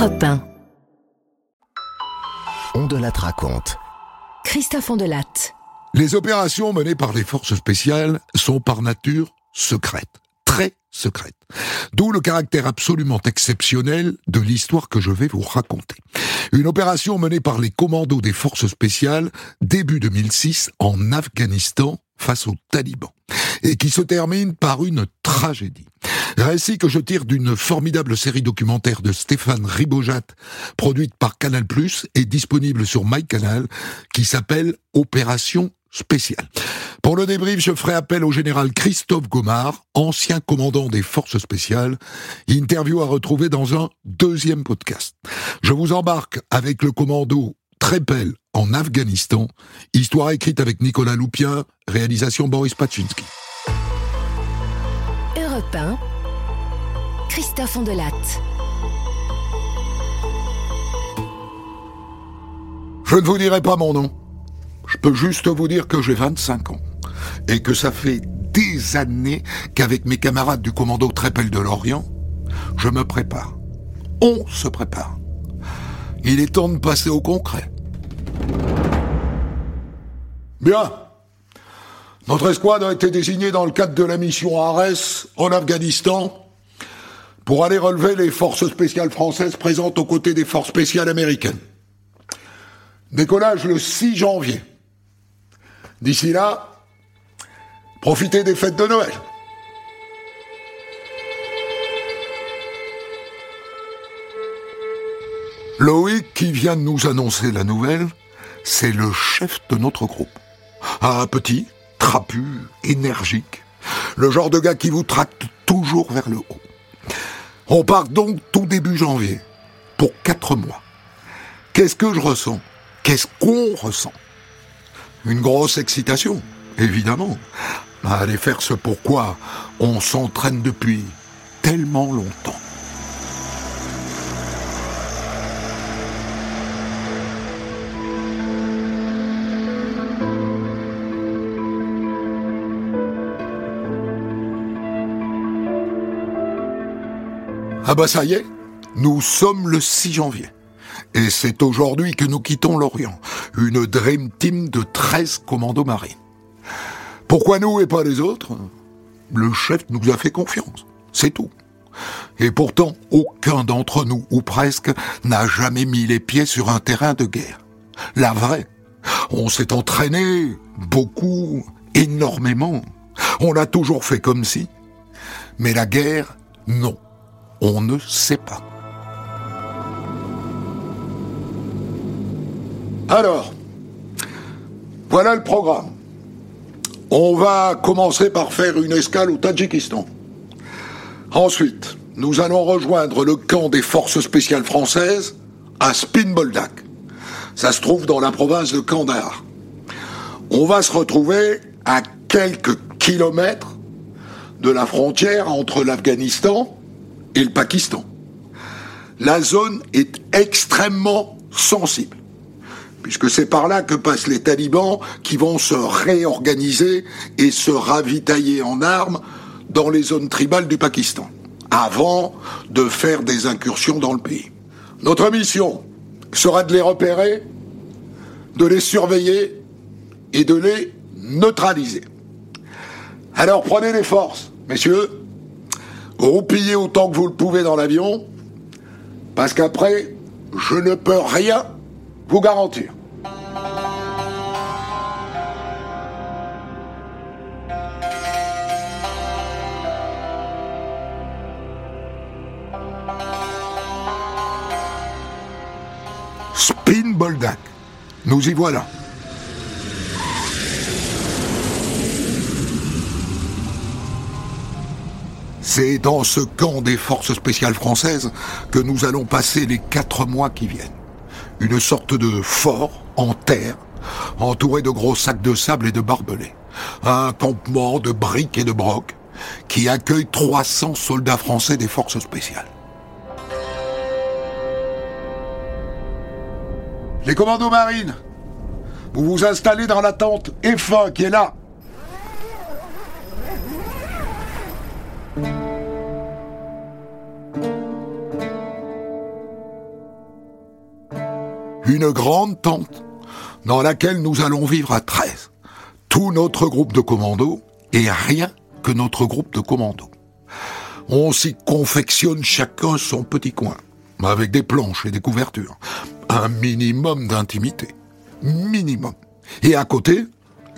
Europe 1. On de la raconte. Christophe Ondelatte. Les opérations menées par les forces spéciales sont par nature secrètes, très secrètes. D'où le caractère absolument exceptionnel de l'histoire que je vais vous raconter. Une opération menée par les commandos des forces spéciales début 2006 en Afghanistan face aux talibans et qui se termine par une tragédie. Récit que je tire d'une formidable série documentaire de Stéphane Ribojat, produite par Canal+, et disponible sur MyCanal, qui s'appelle Opération spéciale. Pour le débrief, je ferai appel au général Christophe Gomard, ancien commandant des forces spéciales, interview à retrouver dans un deuxième podcast. Je vous embarque avec le commando Trepel en Afghanistan, histoire écrite avec Nicolas Loupien, réalisation Boris Paczynski. Europe 1. Christophe Ondelatte. Je ne vous dirai pas mon nom. Je peux juste vous dire que j'ai 25 ans et que ça fait des années qu'avec mes camarades du commando Trépel de l'Orient, je me prépare. On se prépare. Il est temps de passer au concret. Bien. Notre escouade a été désignée dans le cadre de la mission Ares en Afghanistan pour aller relever les forces spéciales françaises présentes aux côtés des forces spéciales américaines. Décollage le 6 janvier. D'ici là, profitez des fêtes de Noël. Loïc, qui vient de nous annoncer la nouvelle, c'est le chef de notre groupe. Un petit, trapu, énergique, le genre de gars qui vous tracte toujours vers le haut. On part donc tout début janvier, pour quatre mois. Qu'est-ce que je ressens? Qu'est-ce qu'on ressent? Une grosse excitation, évidemment. À aller faire ce pourquoi on s'entraîne depuis tellement longtemps. Ah bah ça y est, nous sommes le 6 janvier. Et c'est aujourd'hui que nous quittons l'Orient, une Dream Team de 13 commandos marines. Pourquoi nous et pas les autres? Le chef nous a fait confiance, c'est tout. Et pourtant, aucun d'entre nous, ou presque, n'a jamais mis les pieds sur un terrain de guerre. La vraie. On s'est entraîné, beaucoup, énormément. On l'a toujours fait comme si. Mais la guerre, non on ne sait pas. Alors, voilà le programme. On va commencer par faire une escale au Tadjikistan. Ensuite, nous allons rejoindre le camp des forces spéciales françaises à Spinboldak. Ça se trouve dans la province de Kandahar. On va se retrouver à quelques kilomètres de la frontière entre l'Afghanistan et le Pakistan. La zone est extrêmement sensible, puisque c'est par là que passent les talibans qui vont se réorganiser et se ravitailler en armes dans les zones tribales du Pakistan, avant de faire des incursions dans le pays. Notre mission sera de les repérer, de les surveiller et de les neutraliser. Alors prenez les forces, messieurs, Roupillez autant que vous le pouvez dans l'avion, parce qu'après, je ne peux rien vous garantir. Spin Boldak. Nous y voilà. C'est dans ce camp des forces spéciales françaises que nous allons passer les quatre mois qui viennent. Une sorte de fort en terre, entouré de gros sacs de sable et de barbelés. Un campement de briques et de brocs qui accueille 300 soldats français des forces spéciales. Les commandos marines, vous vous installez dans la tente F1 qui est là, une grande tente dans laquelle nous allons vivre à 13. Tout notre groupe de commandos et rien que notre groupe de commandos. On s'y confectionne chacun son petit coin, avec des planches et des couvertures. Un minimum d'intimité. Minimum. Et à côté,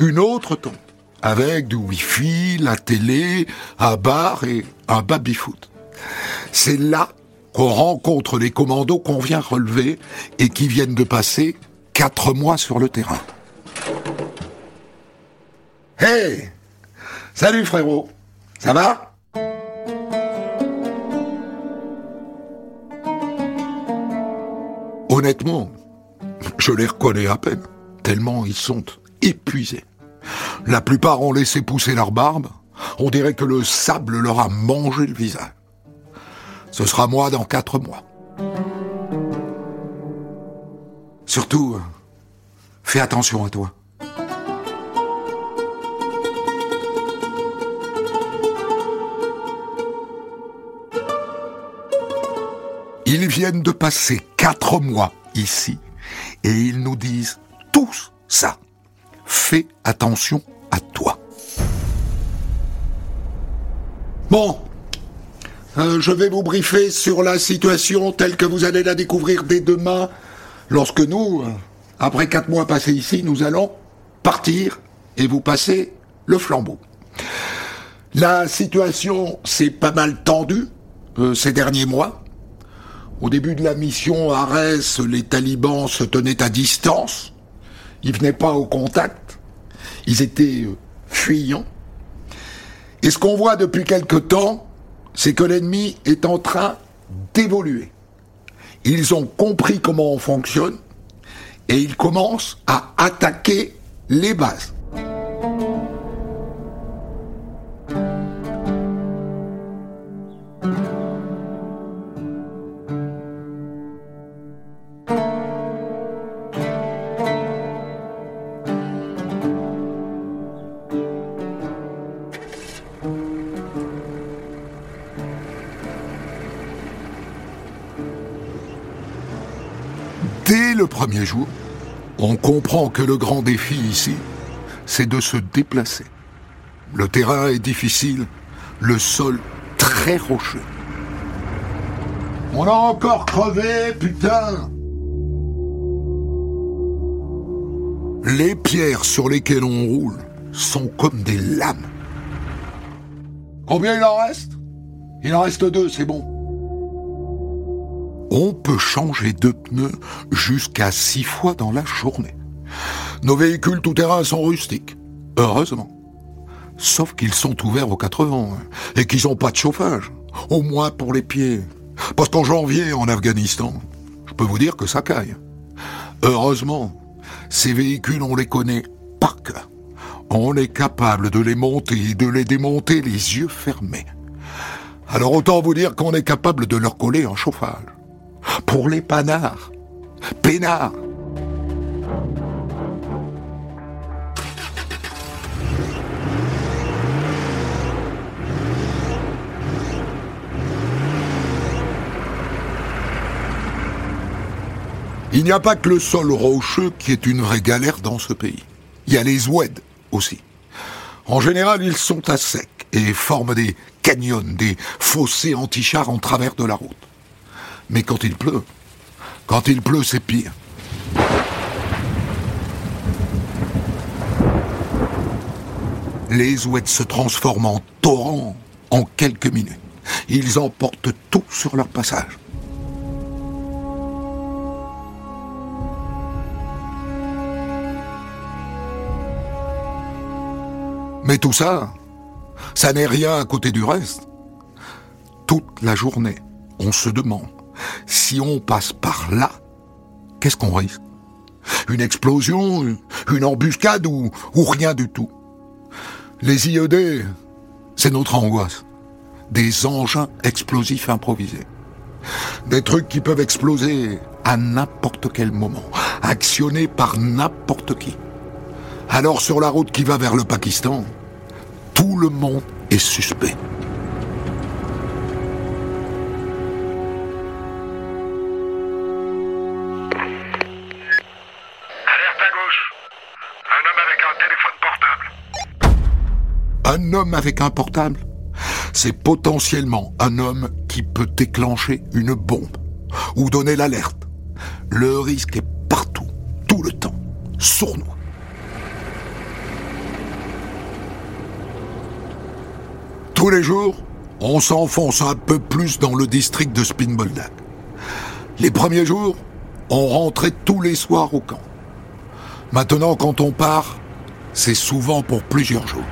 une autre tente, avec du wifi, la télé, un bar et un baby-foot. C'est là qu'on rencontre les commandos qu'on vient relever et qui viennent de passer quatre mois sur le terrain. Hey Salut frérot Ça va? Honnêtement, je les reconnais à peine, tellement ils sont épuisés. La plupart ont laissé pousser leur barbe, on dirait que le sable leur a mangé le visage. Ce sera moi dans quatre mois. Surtout, fais attention à toi. Ils viennent de passer quatre mois ici et ils nous disent tous ça. Fais attention à toi. Bon, euh, je vais vous briefer sur la situation telle que vous allez la découvrir dès demain, lorsque nous, euh, après quatre mois passés ici, nous allons partir et vous passer le flambeau. La situation s'est pas mal tendue euh, ces derniers mois. Au début de la mission Arès, les talibans se tenaient à distance. Ils venaient pas au contact. Ils étaient fuyants. Et ce qu'on voit depuis quelque temps, c'est que l'ennemi est en train d'évoluer. Ils ont compris comment on fonctionne et ils commencent à attaquer les bases. Que le grand défi ici, c'est de se déplacer. Le terrain est difficile, le sol très rocheux. On a encore crevé, putain Les pierres sur lesquelles on roule sont comme des lames. Combien il en reste? Il en reste deux, c'est bon on peut changer de pneus jusqu'à six fois dans la journée. Nos véhicules tout-terrain sont rustiques, heureusement. Sauf qu'ils sont ouverts aux 80 et qu'ils n'ont pas de chauffage, au moins pour les pieds. Parce qu'en janvier, en Afghanistan, je peux vous dire que ça caille. Heureusement, ces véhicules, on les connaît par cœur. On est capable de les monter et de les démonter les yeux fermés. Alors autant vous dire qu'on est capable de leur coller un chauffage pour les panards. Pénards. Il n'y a pas que le sol rocheux qui est une vraie galère dans ce pays. Il y a les oueds aussi. En général, ils sont à sec et forment des canyons, des fossés anti-chars en travers de la route. Mais quand il pleut, quand il pleut, c'est pire. Les ouettes se transforment en torrents en quelques minutes. Ils emportent tout sur leur passage. Mais tout ça, ça n'est rien à côté du reste. Toute la journée, on se demande si on passe par là, qu'est-ce qu'on risque? Une explosion, une embuscade ou, rien du tout? Les IED, c'est notre angoisse. Des engins explosifs improvisés. Des trucs qui peuvent exploser à n'importe quel moment, actionnés par n'importe qui. Alors sur la route qui va vers le Pakistan, tout le monde est suspect. un homme avec un portable, c'est potentiellement un homme qui peut déclencher une bombe ou donner l'alerte. Le risque est partout, tout le temps, sournois. Tous les jours, on s'enfonce un peu plus dans le district de Spinboldak. Les premiers jours, on rentrait tous les soirs au camp. Maintenant, quand on part, c'est souvent pour plusieurs jours.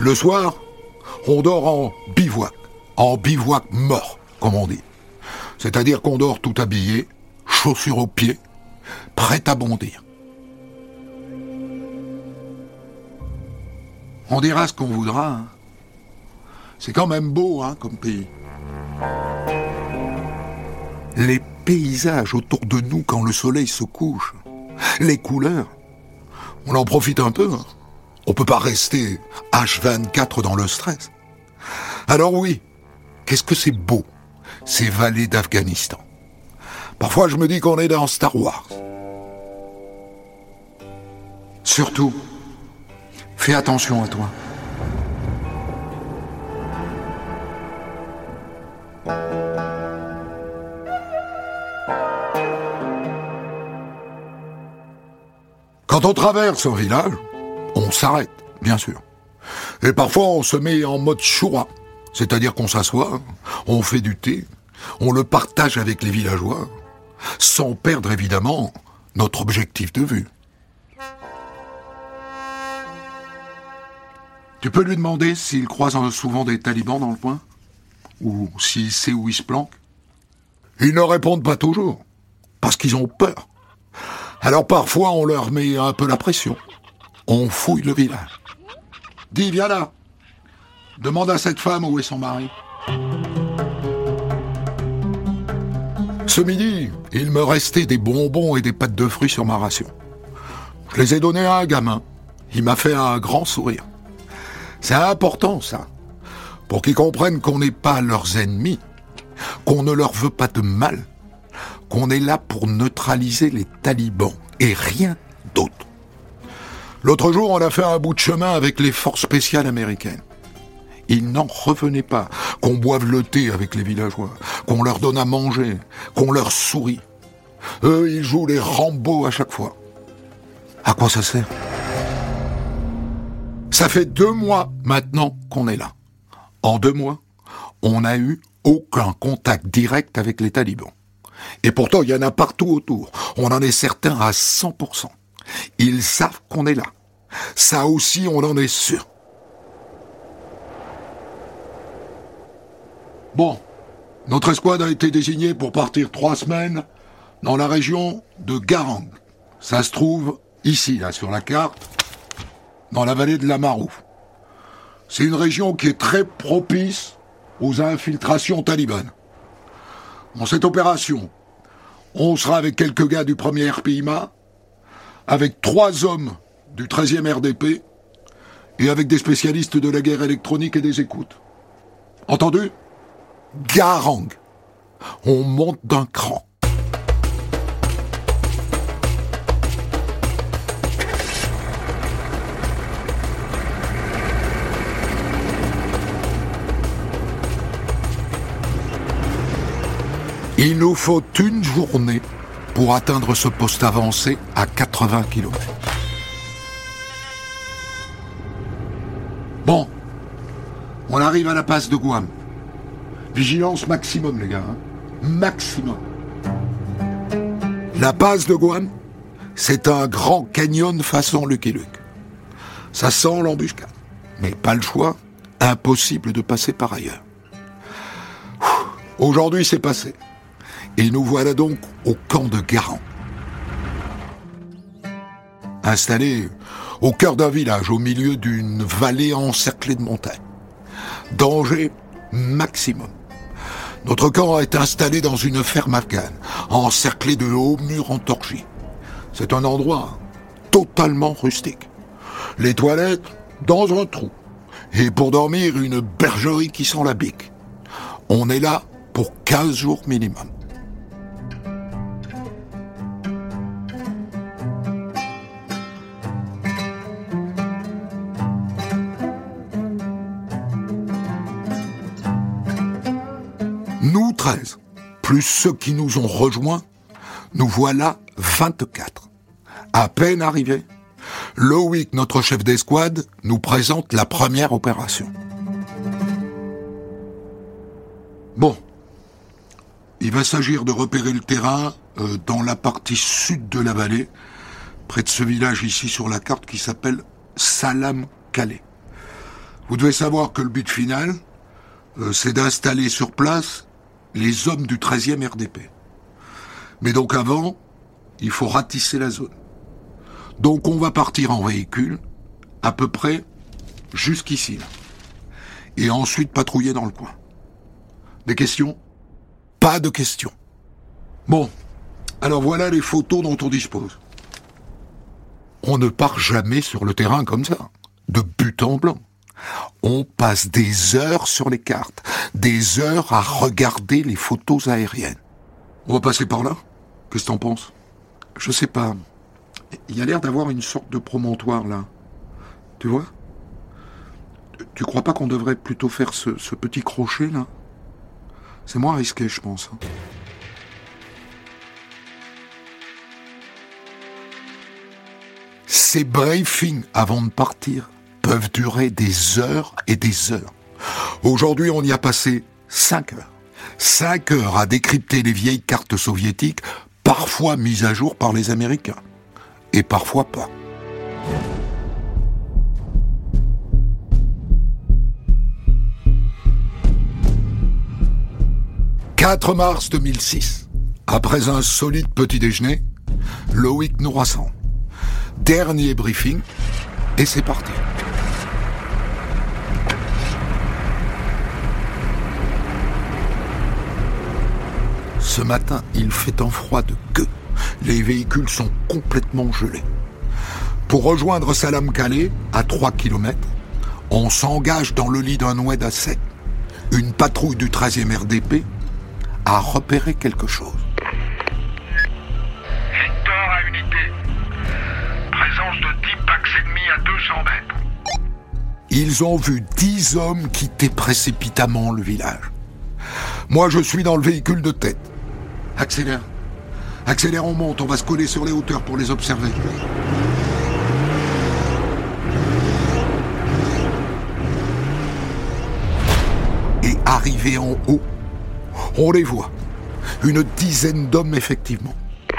Le soir, on dort en bivouac, en bivouac mort, comme on dit. C'est-à-dire qu'on dort tout habillé, chaussures aux pieds, prêt à bondir. On dira ce qu'on voudra. hein. C'est quand même beau, hein, comme pays. Les paysages autour de nous quand le soleil se couche, les couleurs, on en profite un peu. hein. On peut pas rester H24 dans le stress. Alors oui, qu'est-ce que c'est beau, ces vallées d'Afghanistan. Parfois je me dis qu'on est dans Star Wars. Surtout, fais attention à toi. Quand on traverse un village, on s'arrête, bien sûr. Et parfois on se met en mode choura, c'est-à-dire qu'on s'assoit, on fait du thé, on le partage avec les villageois, sans perdre évidemment notre objectif de vue. Tu peux lui demander s'il croise souvent des talibans dans le coin? Ou s'il sait où ils se planquent? Ils ne répondent pas toujours, parce qu'ils ont peur. Alors parfois on leur met un peu la pression. On fouille le village. Dis, viens là. Demande à cette femme où est son mari. Ce midi, il me restait des bonbons et des pâtes de fruits sur ma ration. Je les ai donnés à un gamin. Il m'a fait un grand sourire. C'est important, ça. Pour qu'ils comprennent qu'on n'est pas leurs ennemis, qu'on ne leur veut pas de mal, qu'on est là pour neutraliser les talibans et rien. L'autre jour, on a fait un bout de chemin avec les forces spéciales américaines. Ils n'en revenaient pas qu'on boive le thé avec les villageois, qu'on leur donne à manger, qu'on leur sourit. Eux, ils jouent les Rambo à chaque fois. À quoi ça sert? Ça fait deux mois maintenant qu'on est là. En deux mois, on n'a eu aucun contact direct avec les talibans. Et pourtant, il y en a partout autour. On en est certain à 100%. Ils savent qu'on est là. Ça aussi, on en est sûr. Bon, notre escouade a été désignée pour partir trois semaines dans la région de Garang. Ça se trouve ici, là, sur la carte, dans la vallée de la Marou. C'est une région qui est très propice aux infiltrations talibanes. Dans cette opération, on sera avec quelques gars du premier RPIMA, avec trois hommes du 13e RDP et avec des spécialistes de la guerre électronique et des écoutes. Entendu? Garang. On monte d'un cran. Il nous faut une journée pour atteindre ce poste avancé à 80 km. Bon, on arrive à la passe de Guam. Vigilance maximum, les gars. hein. Maximum. La passe de Guam, c'est un grand canyon façon Lucky Luke. Ça sent l'embuscade. Mais pas le choix, impossible de passer par ailleurs. Aujourd'hui, c'est passé. Et nous voilà donc au camp de Garand. Installé au cœur d'un village, au milieu d'une vallée encerclée de montagnes. Danger maximum. Notre camp est installé dans une ferme afghane, encerclé de hauts murs en torchis. C'est un endroit totalement rustique. Les toilettes dans un trou. Et pour dormir, une bergerie qui sent la bique. On est là pour 15 jours minimum. 13, plus ceux qui nous ont rejoints, nous voilà 24. À peine arrivés, Loïc, notre chef d'escouade, nous présente la première opération. Bon, il va s'agir de repérer le terrain euh, dans la partie sud de la vallée, près de ce village ici sur la carte qui s'appelle Salam Calais. Vous devez savoir que le but final, euh, c'est d'installer sur place les hommes du 13e RDP. Mais donc avant, il faut ratisser la zone. Donc on va partir en véhicule, à peu près jusqu'ici. Là. Et ensuite patrouiller dans le coin. Des questions? Pas de questions. Bon, alors voilà les photos dont on dispose. On ne part jamais sur le terrain comme ça, de but en blanc. On passe des heures sur les cartes, des heures à regarder les photos aériennes. On va passer par là? Qu'est-ce que t'en penses? Je sais pas. Il y a l'air d'avoir une sorte de promontoire là. Tu vois? Tu crois pas qu'on devrait plutôt faire ce, ce petit crochet là? C'est moins risqué, je pense. hein. Ces briefings avant de partir peuvent durer des heures et des heures. Aujourd'hui, on y a passé 5 heures. 5 heures à décrypter les vieilles cartes soviétiques, parfois mises à jour par les Américains. Et parfois pas. « 4 mars 2006. Après un solide petit déjeuner, Loïc nous rassemble. Dernier briefing, et c'est parti. Ce matin, il fait un froid de queue. Les véhicules sont complètement gelés. Pour rejoindre Salam Calais, à 3 km, on s'engage dans le lit d'un oued à sec. Une patrouille du 13e RDP a repéré quelque chose. Victor à unité. Présence de 10 packs ennemis à 200 mètres. Ils ont vu 10 hommes quitter précipitamment le village. Moi, je suis dans le véhicule de tête. Accélère. Accélère, on monte, on va se coller sur les hauteurs pour les observer. Et arrivé en haut, on les voit. Une dizaine d'hommes, effectivement. Ils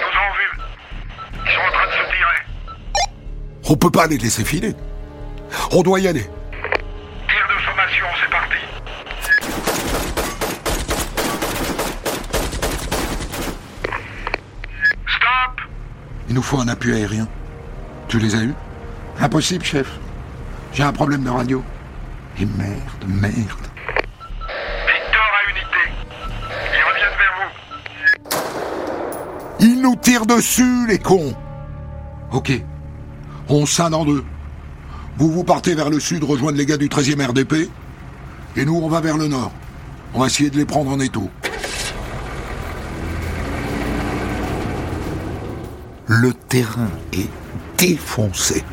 nous ont vus. Ils sont en train de se tirer. On peut pas les laisser filer. On doit y aller. Tir de sommation, c'est parti. Stop Il nous faut un appui aérien. Tu les as eus Impossible, chef. J'ai un problème de radio. Et merde, merde. Victor à unité. Ils reviennent vers vous. Ils nous tirent dessus, les cons Ok. On scinde en deux. Vous, vous partez vers le sud rejoindre les gars du 13e RDP. Et nous, on va vers le nord. On va essayer de les prendre en étau. Le terrain est défoncé.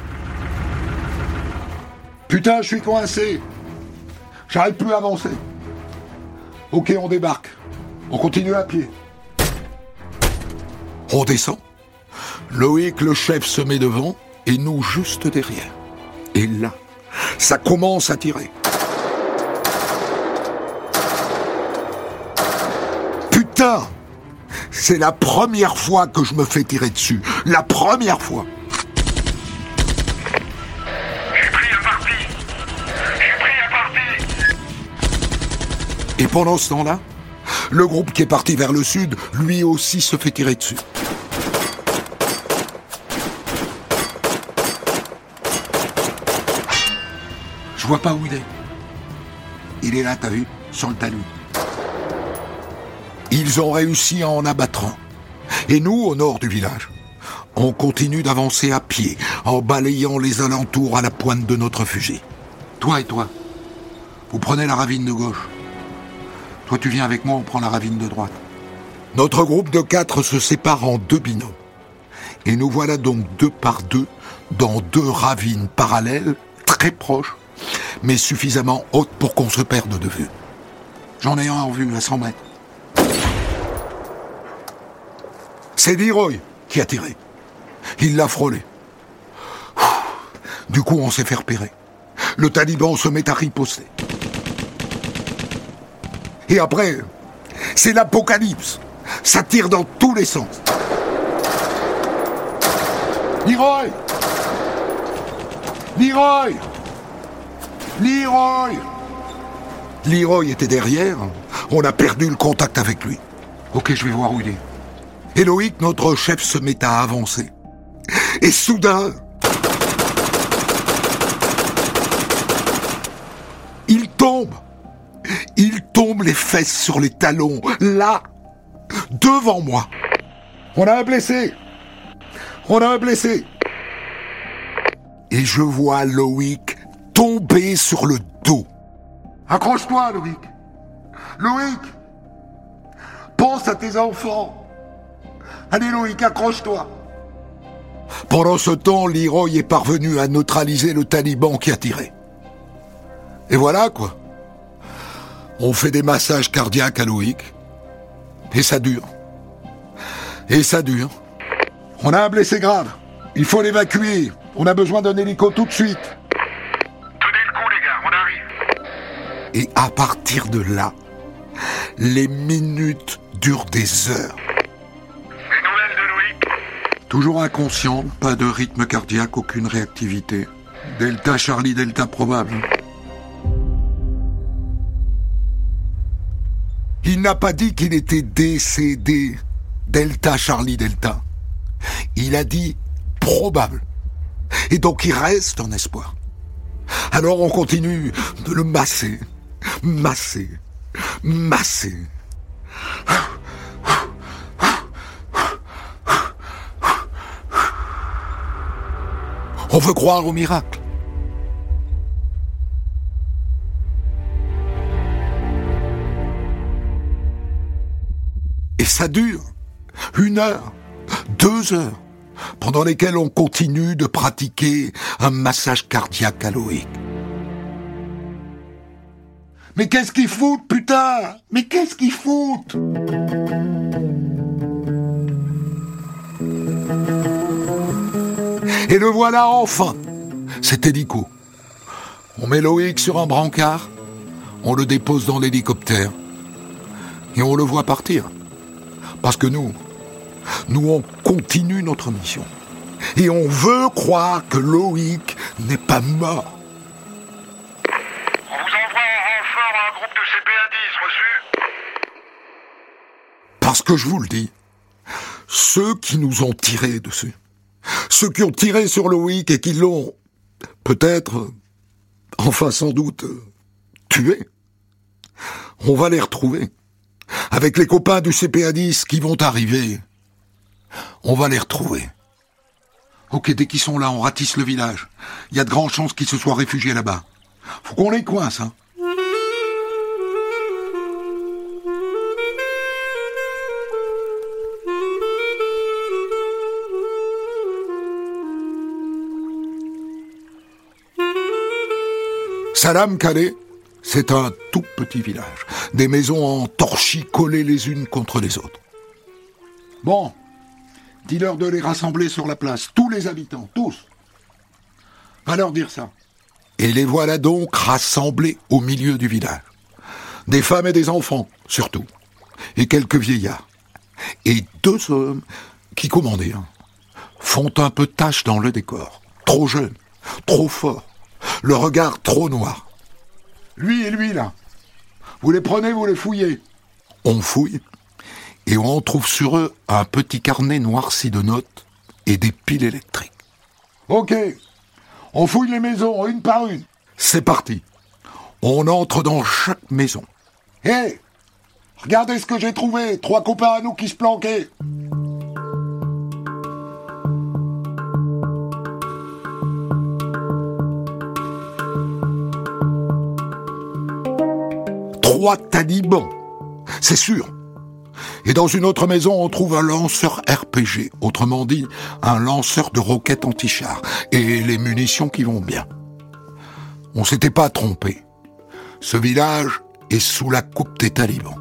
Putain, je suis coincé. J'arrive plus à avancer. Ok, on débarque. On continue à pied. On descend. Loïc, le chef, se met devant et nous juste derrière. Et là, ça commence à tirer. Putain C'est la première fois que je me fais tirer dessus. La première fois. Je suis pris à partie. Je suis pris à partie. Et pendant ce temps-là, le groupe qui est parti vers le sud, lui aussi se fait tirer dessus. Je vois pas où il est. Il est là, t'as vu Sur le talus. Ils ont réussi à en abattre un. Et nous, au nord du village, on continue d'avancer à pied, en balayant les alentours à la pointe de notre fusil. Toi et toi, vous prenez la ravine de gauche. Toi, tu viens avec moi, on prend la ravine de droite. Notre groupe de quatre se sépare en deux binômes. Et nous voilà donc deux par deux dans deux ravines parallèles, très proches, mais suffisamment hautes pour qu'on se perde de vue. J'en ai un en vue à 100 mètres. C'est Leroy qui a tiré. Il l'a frôlé. Du coup, on s'est fait repérer. Le taliban se met à riposter. Et après, c'est l'apocalypse. Ça tire dans tous les sens. Leroy Leroy Leroy Leroy était derrière. On a perdu le contact avec lui. Ok, je vais voir où il est. Et Loïc, notre chef, se met à avancer. Et soudain, il tombe. Il tombe les fesses sur les talons, là, devant moi. On a un blessé. On a un blessé. Et je vois Loïc tomber sur le dos. Accroche-toi, Loïc. Loïc, pense à tes enfants. Allez, Loïc, accroche-toi. Pendant ce temps, Leroy est parvenu à neutraliser le taliban qui a tiré. Et voilà, quoi. On fait des massages cardiaques à Loïc. Et ça dure. Et ça dure. On a un blessé grave. Il faut l'évacuer. On a besoin d'un hélico tout de suite. Tenez le coup, les gars, on arrive. Et à partir de là, les minutes durent des heures. Toujours inconscient, pas de rythme cardiaque, aucune réactivité. Delta Charlie Delta probable. Il n'a pas dit qu'il était décédé. Delta Charlie Delta. Il a dit probable. Et donc il reste en espoir. Alors on continue de le masser, masser, masser. On veut croire au miracle. Et ça dure une heure, deux heures, pendant lesquelles on continue de pratiquer un massage cardiaque Loïc. Mais qu'est-ce qu'ils foutent, putain? Mais qu'est-ce qu'ils foutent? Et le voilà enfin C'est hélico. On met Loïc sur un brancard, on le dépose dans l'hélicoptère, et on le voit partir. Parce que nous, nous on continue notre mission. Et on veut croire que Loïc n'est pas mort. On vous envoie en renfort un groupe de CPA-10, reçu Parce que je vous le dis, ceux qui nous ont tiré dessus, ceux qui ont tiré sur Loïc et qui l'ont, peut-être, enfin sans doute, tué, on va les retrouver. Avec les copains du CPA10 qui vont arriver, on va les retrouver. Ok, dès qu'ils sont là, on ratisse le village. Il y a de grandes chances qu'ils se soient réfugiés là-bas. Faut qu'on les coince, hein. Salam Calais, c'est un tout petit village. Des maisons en torchis collées les unes contre les autres. Bon, dis-leur de les rassembler sur la place, tous les habitants, tous. Va leur dire ça. Et les voilà donc rassemblés au milieu du village. Des femmes et des enfants, surtout. Et quelques vieillards. Et deux hommes qui, comment dire, font un peu tache dans le décor. Trop jeunes, trop forts, le regard trop noir. Lui et lui, là. Vous les prenez, vous les fouillez. On fouille, et on trouve sur eux un petit carnet noirci de notes et des piles électriques. Ok, on fouille les maisons une par une. C'est parti. On entre dans chaque maison. Hé Regardez ce que j'ai trouvé Trois copains à nous qui se planquaient Trois talibans C'est sûr et dans une autre maison, on trouve un lanceur RPG, autrement dit, un lanceur de roquettes anti-char, et les munitions qui vont bien. On s'était pas trompé. Ce village est sous la coupe des talibans.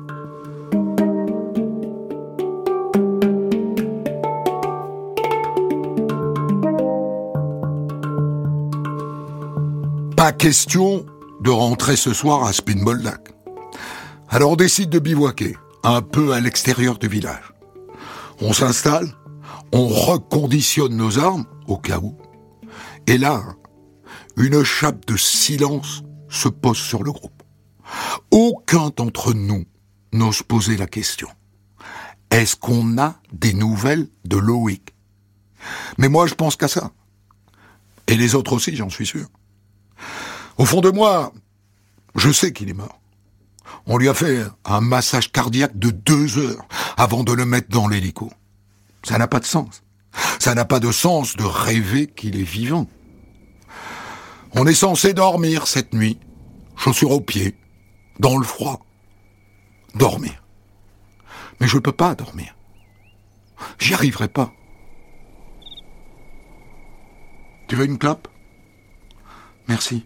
Pas question de rentrer ce soir à Spinboldak. Alors on décide de bivouaquer un peu à l'extérieur du village. On s'installe, on reconditionne nos armes au cas où. Et là, une chape de silence se pose sur le groupe. Aucun d'entre nous n'ose poser la question. Est-ce qu'on a des nouvelles de Loïc? Mais moi, je pense qu'à ça. Et les autres aussi, j'en suis sûr. Au fond de moi, je sais qu'il est mort. On lui a fait un massage cardiaque de deux heures avant de le mettre dans l'hélico. Ça n'a pas de sens. Ça n'a pas de sens de rêver qu'il est vivant. On est censé dormir cette nuit, chaussures aux pieds, dans le froid. Dormir. Mais je ne peux pas dormir. J'y arriverai pas. Tu veux une clope? Merci.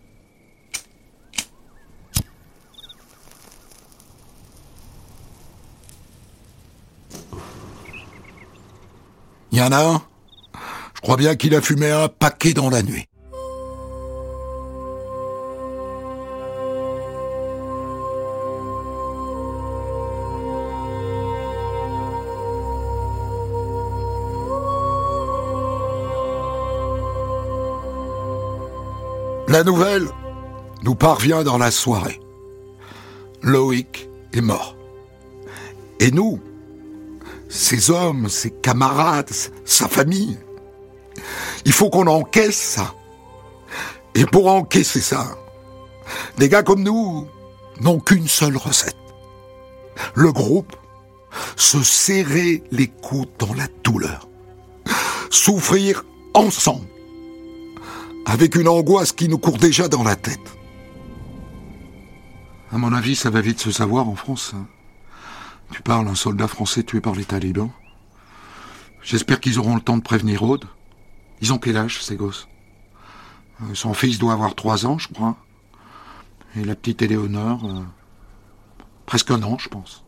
Je crois bien qu'il a fumé un paquet dans la nuit. La nouvelle nous parvient dans la soirée. Loïc est mort. Et nous, ses hommes, ses camarades, sa famille. Il faut qu'on encaisse ça. Et pour encaisser ça, des gars comme nous n'ont qu'une seule recette. Le groupe, se serrer les coudes dans la douleur. Souffrir ensemble. Avec une angoisse qui nous court déjà dans la tête. À mon avis, ça va vite se savoir en France. Tu parles un soldat français tué par les talibans J'espère qu'ils auront le temps de prévenir Aude. Ils ont quel âge, ces gosses? Euh, Son fils doit avoir trois ans, je crois. Et la petite Éléonore, euh, presque un an, je pense.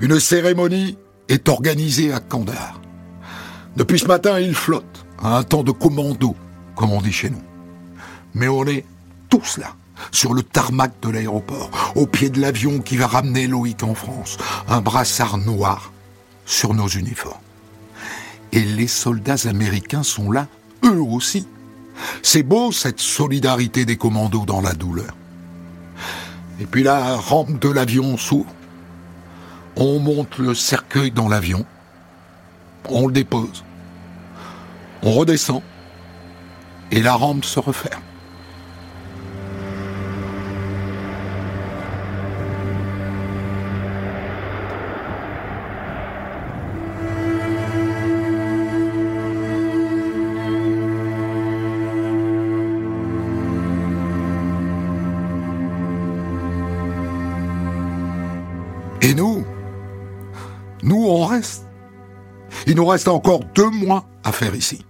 Une cérémonie est organisée à Kandahar. Depuis ce matin, il flotte à un temps de commando, comme on dit chez nous. Mais on est tous là, sur le tarmac de l'aéroport, au pied de l'avion qui va ramener Loïc en France, un brassard noir sur nos uniformes. Et les soldats américains sont là, eux aussi. C'est beau cette solidarité des commandos dans la douleur. Et puis la rampe de l'avion s'ouvre on monte le cercueil dans l'avion, on le dépose, on redescend, et la rampe se referme. Et nous, nous, on reste. Il nous reste encore deux mois à faire ici.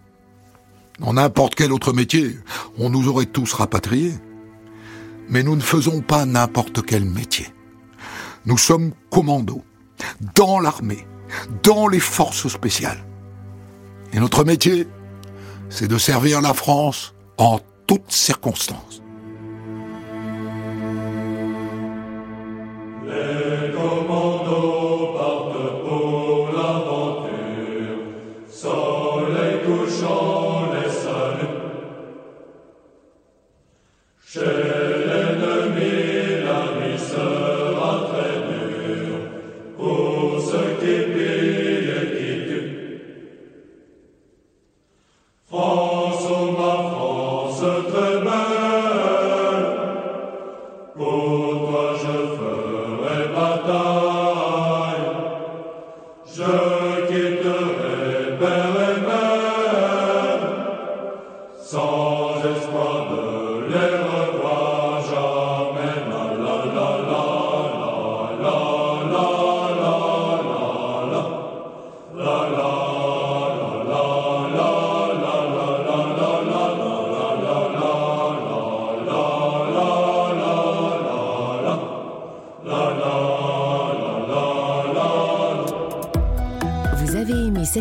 Dans n'importe quel autre métier, on nous aurait tous rapatriés. Mais nous ne faisons pas n'importe quel métier. Nous sommes commandos, dans l'armée, dans les forces spéciales. Et notre métier, c'est de servir la France en toutes circonstances.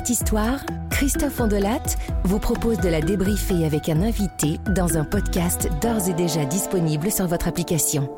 Cette histoire, Christophe Ondelat vous propose de la débriefer avec un invité dans un podcast d'ores et déjà disponible sur votre application.